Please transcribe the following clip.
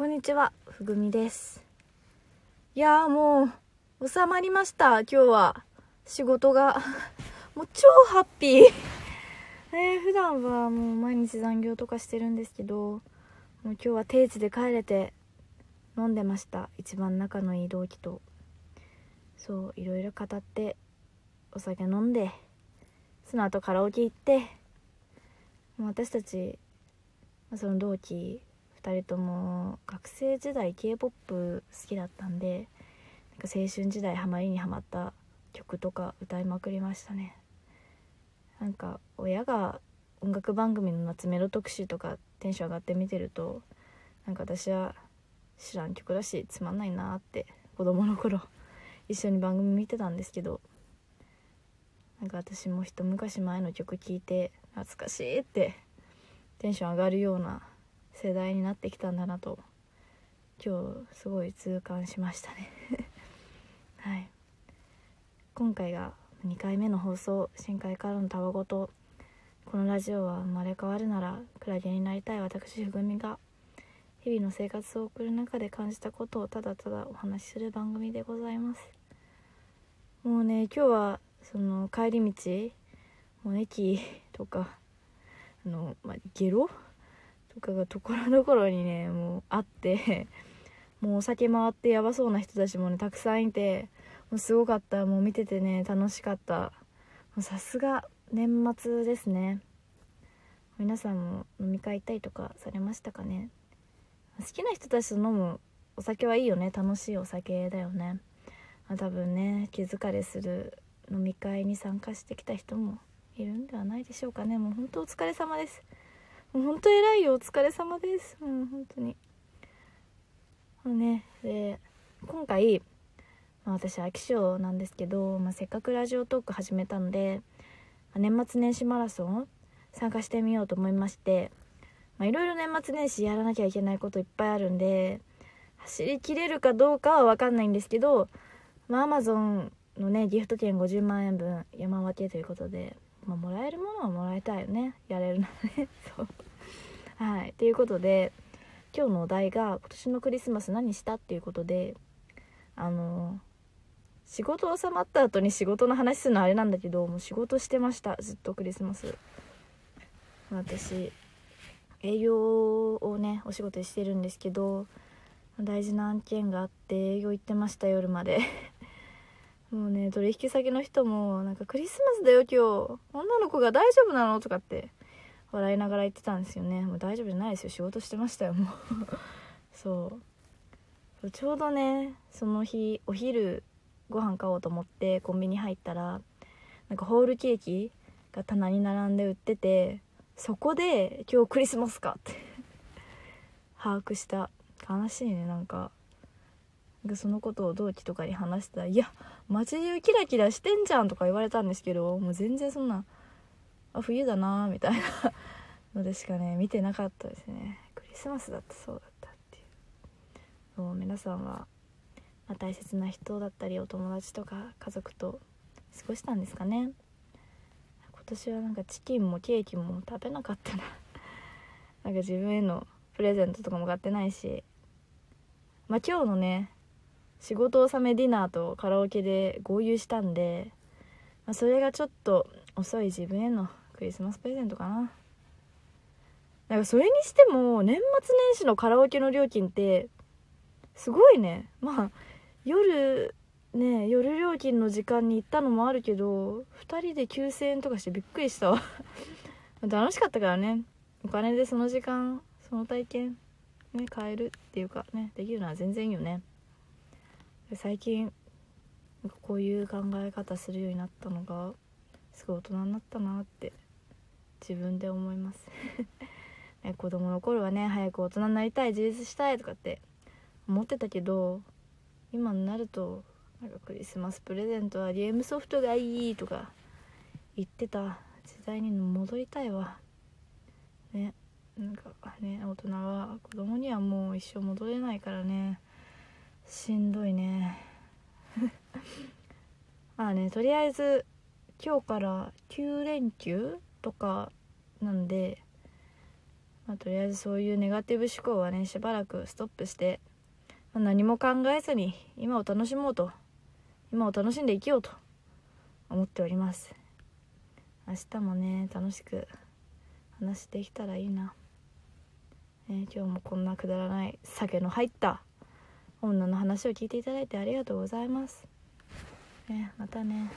こんにちは、ふぐみです。いやもう、収まりました、今日は。仕事が。もう超ハッピー。えー、普段はもう毎日残業とかしてるんですけど、もう今日は定時で帰れて飲んでました。一番仲のいい同期と。そう、いろいろ語って、お酒飲んで、その後カラオケ行って、もう私たち、その同期2人とも学生時代 k p o p 好きだったんでなんか青春時代ハマりにはまった曲とか歌いまくりましたね。なんか親が音楽番組の夏メロ特集とかテンション上がって見てるとなんか私は知らん曲だしつまんないなって子供の頃一緒に番組見てたんですけどなんか私も一昔前の曲聴いて懐かしいってテンション上がるような世代になってきたんだなと今日すごい痛感しましたね。はい。今回が2回目の放送深海からのたわごとこのラジオは生まれ変わるならクラゲになりたい私ふぐみが日々の生活を送る中で感じたことをただただお話しする番組でございます。もうね今日はその帰り道もう駅とかあの、まあ、ゲロとかがところどころにねもうあって もうお酒回ってやばそうな人たちもねたくさんいてもうすごかった。もう見ててね楽しかった。さすが年末ですね。皆さんも飲み会行ったりとかされましたかね？好きな人たちと飲むお酒はいいよね。楽しいお酒だよね、まあ、多分ね気疲れする飲み会に参加してきた人もいるんではないでしょうかね。もう本当お疲れ様です。本当偉いよお疲れ様です。もう本当に。あのねで今回、まあ、私飽き性なんですけど、まあ、せっかくラジオトーク始めたので、まあ年末年始マラソン参加してみようと思いましていろいろ年末年始やらなきゃいけないこといっぱいあるんで走りきれるかどうかは分かんないんですけどまあアマゾンのねギフト券50万円分山分けということでまあ、もらえるものはもらいたいよね。やれるならね。そう。はい。ということで今日のお題が今年のクリスマス何したっていうことであの仕事収まった後に仕事の話するのあれなんだけどもう仕事してました。ずっとクリスマス。私営業をねお仕事してるんですけど大事な案件があって営業行ってました夜まで。もうね取引先の人もなんかクリスマスだよ今日。女の子が大丈夫なの？とかって笑いながら言ってたんですよね。もう大丈夫じゃないですよ。仕事してましたよもう。そう。ちょうどねその日お昼ご飯買おうと思ってコンビニ入ったらなんかホールケーキが棚に並んで売っててそこで今日クリスマスかって 把握した。悲しいねなんか。なんかそのことを同期とかに話したら「いや街中キラキラしてんじゃん」とか言われたんですけどもう全然そんな「あ冬だな」みたいな。のでしかね見てなかったですね。クリスマスだってそうだったっていう。そう皆さんは、まあ、大切な人だったりお友達とか家族と過ごしたんですかね。今年はなんかチキンもケーキも食べなかったな。なんか自分へのプレゼントとかも買ってないし。まあ今日のね仕事納めディナーとカラオケで合流したんで、まあ、それがちょっと遅い自分へのクリスマスプレゼントかな。なんかそれにしても年末年始のカラオケの料金ってすごいね。まあ夜ね夜料金の時間に行ったのもあるけど2人で9000円とかしてびっくりしたわ。楽しかったからね。お金でその時間その体験ね変えるっていうかねできるのは全然いいよね。最近なんかこういう考え方するようになったのがすごい大人になったなって自分で思います。ね子供の頃はね早く大人になりたい自立したいとかって思ってたけど今になるとなんかクリスマスプレゼントはゲームソフトがいいとか言ってた時代に戻りたいわ。ねなんかね大人は子供にはもう一生戻れないからね。しんどいね。ま あねとりあえず今日から9連休とかなんでまあ、とりあえずそういうネガティブ思考はねしばらくストップして、まあ何も考えずに今を楽しもうと今を楽しんで生きようと思っております。明日もね楽しく話できたらいいな、えー今日もこんなくだらない酒の入った女の話を聞いていただいてありがとうございます、ね、またね。